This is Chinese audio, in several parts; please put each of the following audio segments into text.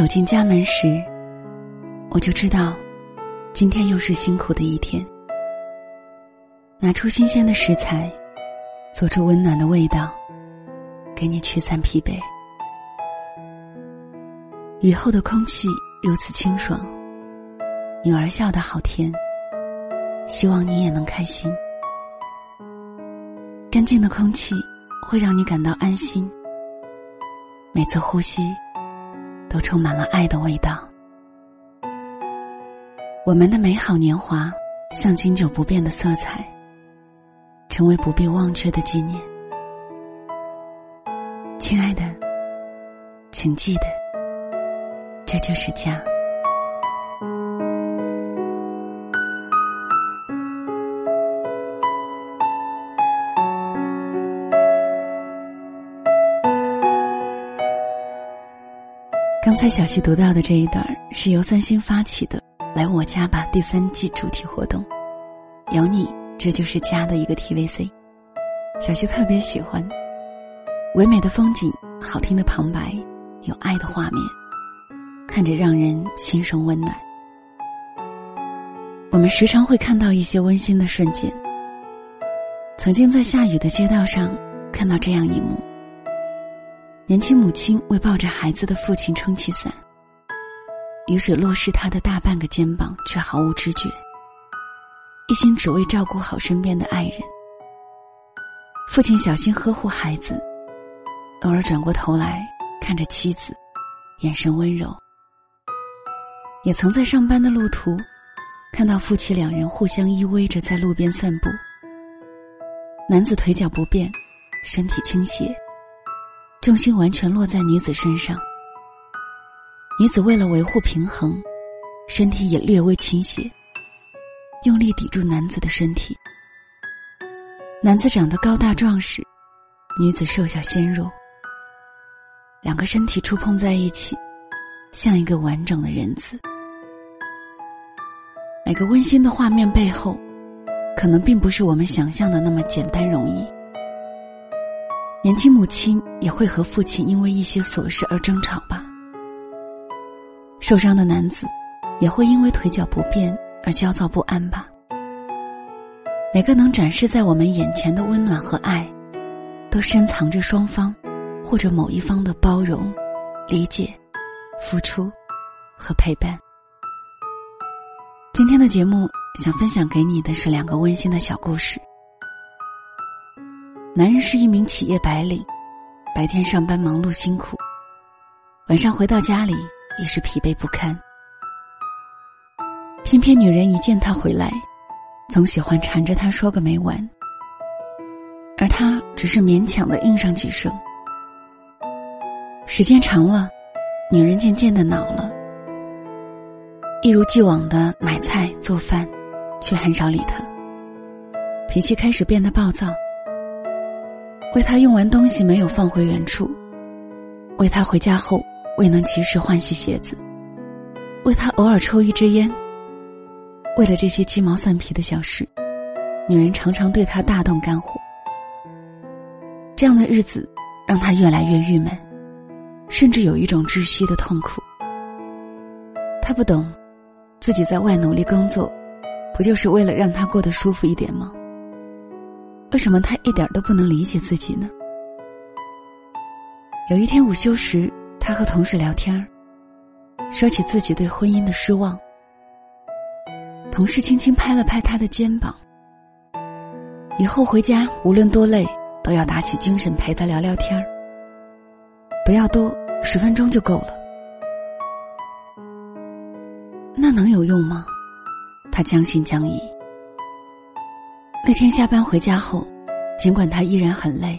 走进家门时，我就知道，今天又是辛苦的一天。拿出新鲜的食材，做出温暖的味道，给你驱散疲惫。雨后的空气如此清爽，女儿笑得好甜。希望你也能开心。干净的空气会让你感到安心，每次呼吸都充满了爱的味道。我们的美好年华像经久不变的色彩，成为不必忘却的纪念。亲爱的，请记得，这就是家。刚才小溪读到的这一段是由三星发起的“来我家吧”第三季主题活动，有你这就是家的一个 TVC，小溪特别喜欢，唯美的风景，好听的旁白，有爱的画面，看着让人心生温暖。我们时常会看到一些温馨的瞬间，曾经在下雨的街道上看到这样一幕。年轻母亲为抱着孩子的父亲撑起伞，雨水落湿他的大半个肩膀，却毫无知觉，一心只为照顾好身边的爱人。父亲小心呵护孩子，偶尔转过头来看着妻子，眼神温柔。也曾在上班的路途，看到夫妻两人互相依偎着在路边散步。男子腿脚不便，身体倾斜。重心完全落在女子身上，女子为了维护平衡，身体也略微倾斜，用力抵住男子的身体。男子长得高大壮实，女子瘦小纤弱，两个身体触碰在一起，像一个完整的人字。每个温馨的画面背后，可能并不是我们想象的那么简单容易。年轻母亲也会和父亲因为一些琐事而争吵吧。受伤的男子也会因为腿脚不便而焦躁不安吧。每个能展示在我们眼前的温暖和爱，都深藏着双方或者某一方的包容、理解、付出和陪伴。今天的节目想分享给你的是两个温馨的小故事。男人是一名企业白领，白天上班忙碌辛苦，晚上回到家里也是疲惫不堪。偏偏女人一见他回来，总喜欢缠着他说个没完，而他只是勉强的应上几声。时间长了，女人渐渐的恼了，一如既往的买菜做饭，却很少理他，脾气开始变得暴躁。为他用完东西没有放回原处，为他回家后未能及时换洗鞋子，为他偶尔抽一支烟。为了这些鸡毛蒜皮的小事，女人常常对他大动肝火。这样的日子让他越来越郁闷，甚至有一种窒息的痛苦。他不懂，自己在外努力工作，不就是为了让他过得舒服一点吗？为什么他一点都不能理解自己呢？有一天午休时，他和同事聊天说起自己对婚姻的失望。同事轻轻拍了拍他的肩膀，以后回家无论多累，都要打起精神陪他聊聊天不要多，十分钟就够了。那能有用吗？他将信将疑。那天下班回家后，尽管他依然很累，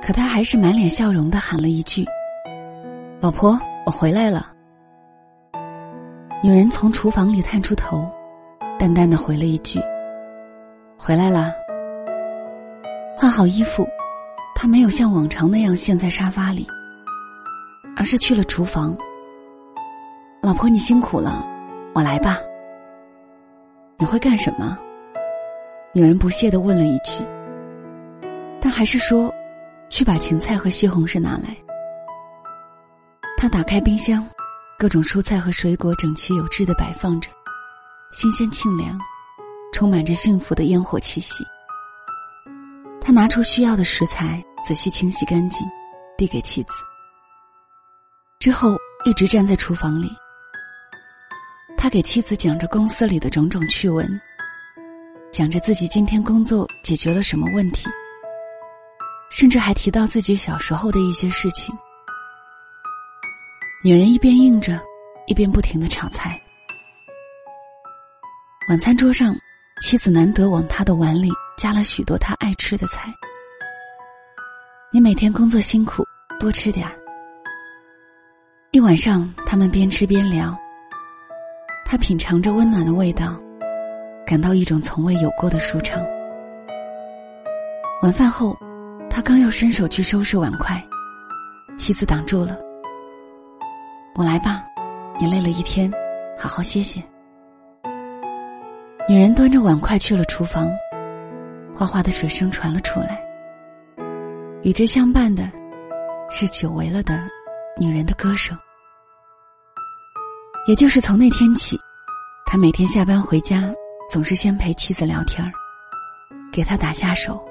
可他还是满脸笑容的喊了一句：“老婆，我回来了。”女人从厨房里探出头，淡淡的回了一句：“回来啦。”换好衣服，他没有像往常那样陷在沙发里，而是去了厨房。老婆，你辛苦了，我来吧。你会干什么？女人不屑的问了一句，但还是说：“去把芹菜和西红柿拿来。”他打开冰箱，各种蔬菜和水果整齐有致的摆放着，新鲜清凉，充满着幸福的烟火气息。他拿出需要的食材，仔细清洗干净，递给妻子。之后一直站在厨房里，他给妻子讲着公司里的种种趣闻，讲着自己今天工作解决了什么问题，甚至还提到自己小时候的一些事情。女人一边应着，一边不停的炒菜。晚餐桌上，妻子难得往他的碗里加了许多他爱吃的菜。你每天工作辛苦，多吃点儿。一晚上，他们边吃边聊。他品尝着温暖的味道，感到一种从未有过的舒畅。晚饭后，他刚要伸手去收拾碗筷，妻子挡住了。我来吧，你累了一天，好好歇歇。女人端着碗筷去了厨房，哗哗的水声传了出来。与之相伴的，是久违了的女人的歌声。也就是从那天起，他每天下班回家，总是先陪妻子聊天儿，给他打下手，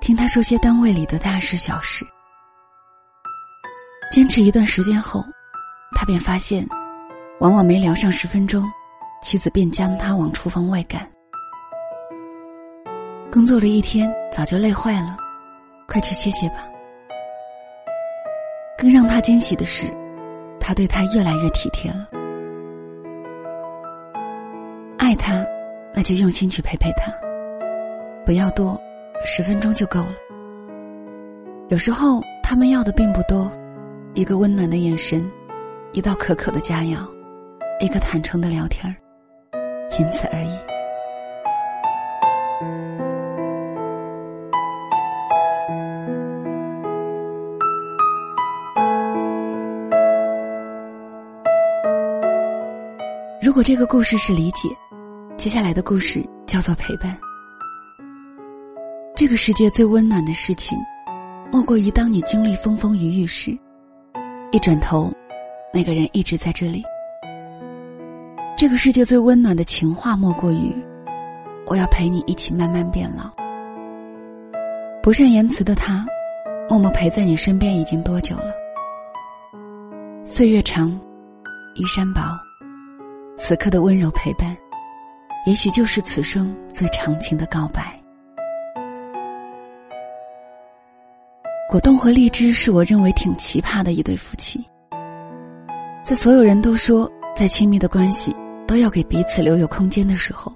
听他说些单位里的大事小事。坚持一段时间后，他便发现，往往没聊上十分钟，妻子便将他往厨房外赶。工作了一天，早就累坏了，快去歇歇吧。更让他惊喜的是，他对他越来越体贴了。他，那就用心去陪陪他，不要多，十分钟就够了。有时候他们要的并不多。一个温暖的眼神，一道可口的佳肴，一个坦诚的聊天儿，仅此而已。如果这个故事是理解，接下来的故事叫做陪伴。这个世界最温暖的事情，莫过于当你经历风风雨雨时。一转头，那个人一直在这里。这个世界最温暖的情话，莫过于“我要陪你一起慢慢变老”。不善言辞的他，默默陪在你身边已经多久了？岁月长，衣衫薄，此刻的温柔陪伴，也许就是此生最长情的告白。果冻和荔枝是我认为挺奇葩的一对夫妻。在所有人都说再亲密的关系都要给彼此留有空间的时候，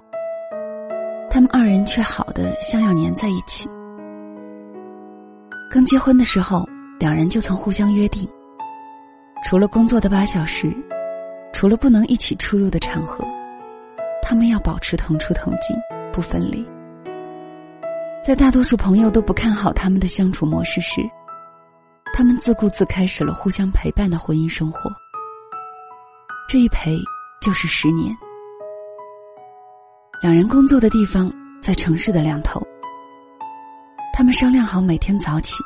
他们二人却好的像要粘在一起。刚结婚的时候，两人就曾互相约定，除了工作的八小时，除了不能一起出入的场合，他们要保持同出同进，不分离。在大多数朋友都不看好他们的相处模式时，他们自顾自开始了互相陪伴的婚姻生活。这一陪就是十年。两人工作的地方在城市的两头，他们商量好每天早起，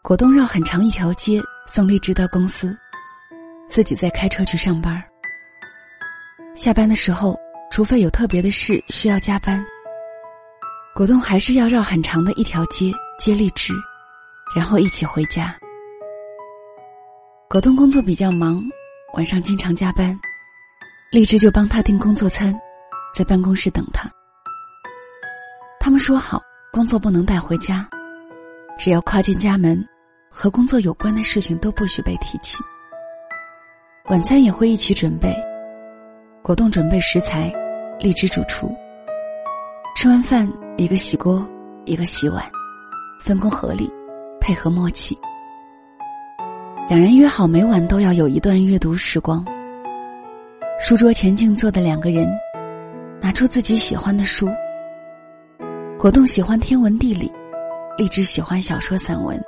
果冻绕很长一条街送荔枝到公司，自己再开车去上班。下班的时候，除非有特别的事需要加班。果冻还是要绕很长的一条街接荔枝，然后一起回家。果冻工作比较忙，晚上经常加班，荔枝就帮他订工作餐，在办公室等他。他们说好，工作不能带回家，只要跨进家门，和工作有关的事情都不许被提起。晚餐也会一起准备，果冻准备食材，荔枝主厨。吃完饭。一个洗锅，一个洗碗，分工合理，配合默契。两人约好每晚都要有一段阅读时光。书桌前静坐的两个人，拿出自己喜欢的书。果冻喜欢天文地理，荔枝喜欢小说散文。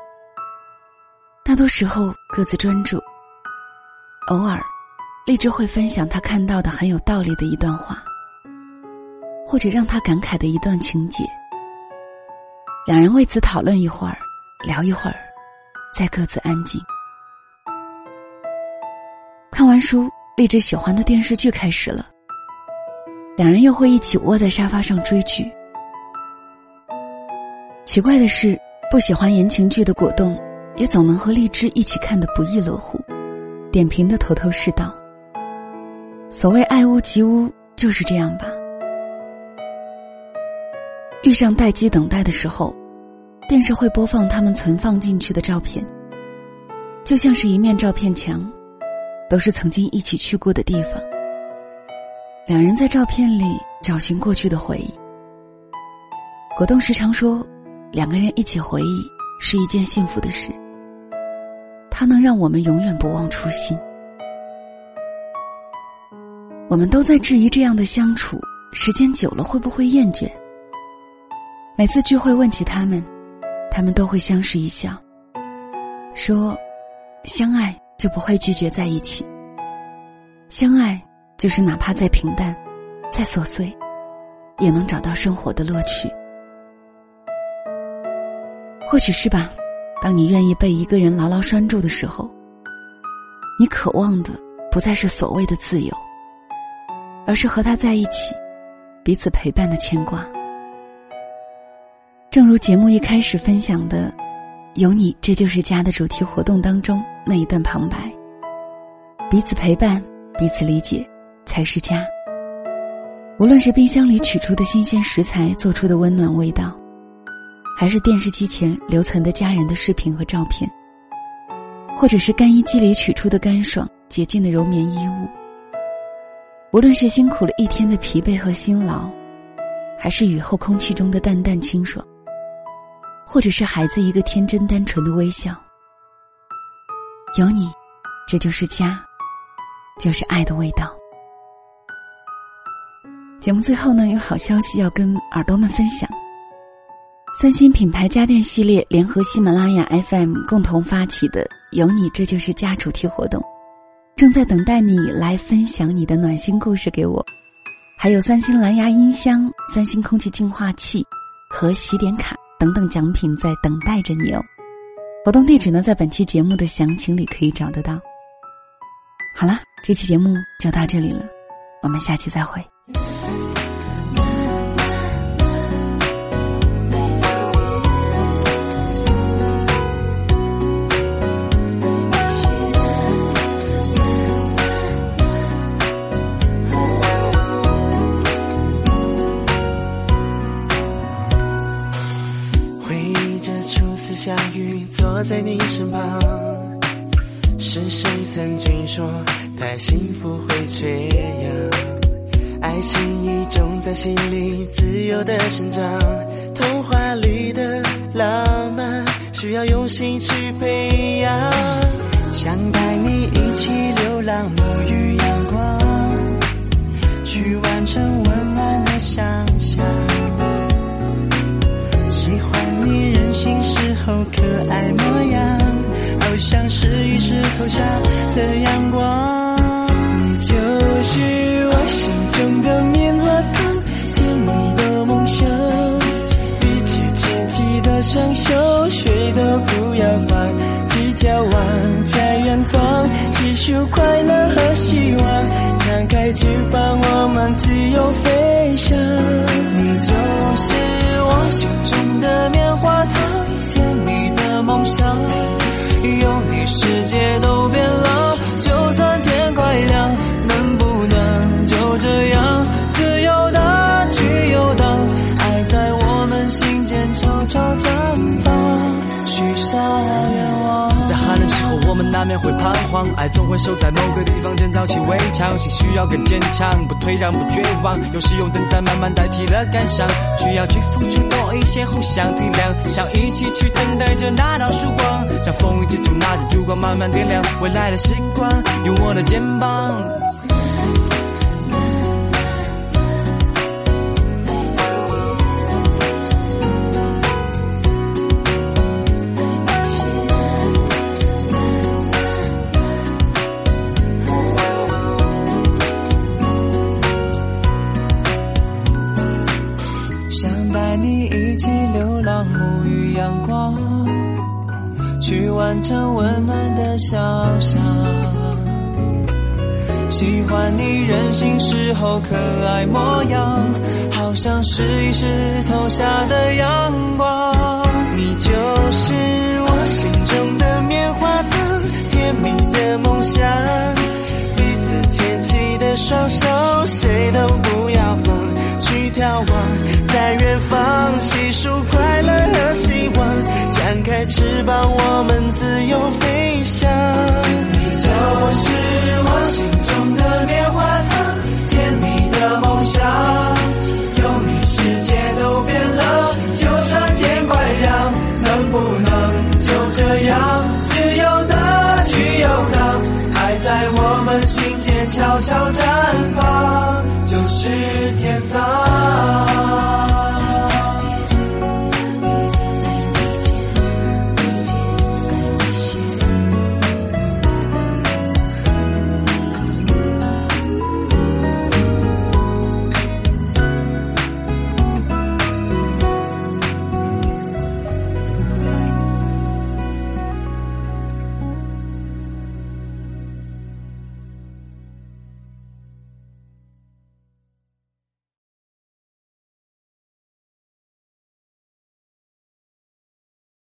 大多时候各自专注。偶尔，荔枝会分享他看到的很有道理的一段话。或者让他感慨的一段情节，两人为此讨论一会儿，聊一会儿，再各自安静。看完书，荔枝喜欢的电视剧开始了，两人又会一起窝在沙发上追剧。奇怪的是，不喜欢言情剧的果冻，也总能和荔枝一起看得不亦乐乎，点评的头头是道。所谓爱屋及乌，就是这样吧。遇上待机等待的时候，电视会播放他们存放进去的照片，就像是一面照片墙，都是曾经一起去过的地方。两人在照片里找寻过去的回忆。果冻时常说。两个人一起回忆是一件幸福的事，它能让我们永远不忘初心。我们都在质疑这样的相处，时间久了会不会厌倦？每次聚会问起他们，他们都会相视一笑，说：“相爱就不会拒绝在一起。相爱就是哪怕再平淡、再琐碎，也能找到生活的乐趣。”或许是吧，当你愿意被一个人牢牢拴住的时候，你渴望的不再是所谓的自由，而是和他在一起，彼此陪伴的牵挂。正如节目一开始分享的，“有你这就是家”的主题活动当中那一段旁白：“彼此陪伴，彼此理解，才是家。”无论是冰箱里取出的新鲜食材做出的温暖味道。还是电视机前留存的家人的视频和照片，或者是干衣机里取出的干爽洁净的柔棉衣物。无论是辛苦了一天的疲惫和辛劳，还是雨后空气中的淡淡清爽，或者是孩子一个天真单纯的微笑，有你，这就是家，就是爱的味道。节目最后呢，有好消息要跟耳朵们分享。三星品牌家电系列联合喜马拉雅 FM 共同发起的“有你这就是家”主题活动，正在等待你来分享你的暖心故事给我。还有三星蓝牙音箱、三星空气净化器和洗点卡等等奖品在等待着你哦。活动地址呢，在本期节目的详情里可以找得到。好了，这期节目就到这里了，我们下期再会。在你身旁，是谁曾经说太幸福会缺氧？爱情已种在心里，自由的生长。童话里的浪漫，需要用心去培养。想带你一起流浪，沐浴阳光，去完成温暖的想象。喜欢你任性时候可爱，一石投下的阳光。爱总会守在某个地方建造起围墙，心需要更坚强，不退让，不绝望。有时用等待慢慢代替了感伤，需要去付出多。一些互相体谅，想一起去等待着那道曙光，像风雨之中拿着烛光慢慢点亮未来的时光，用我的肩膀。想带你一起流浪，沐浴阳光去完成温暖的想象。喜欢你任性时候可爱模样，好像是一石头下的阳光。你就是我心中的棉花糖，甜蜜的梦想，彼此牵起的双手，谁都不要放，去眺望，放弃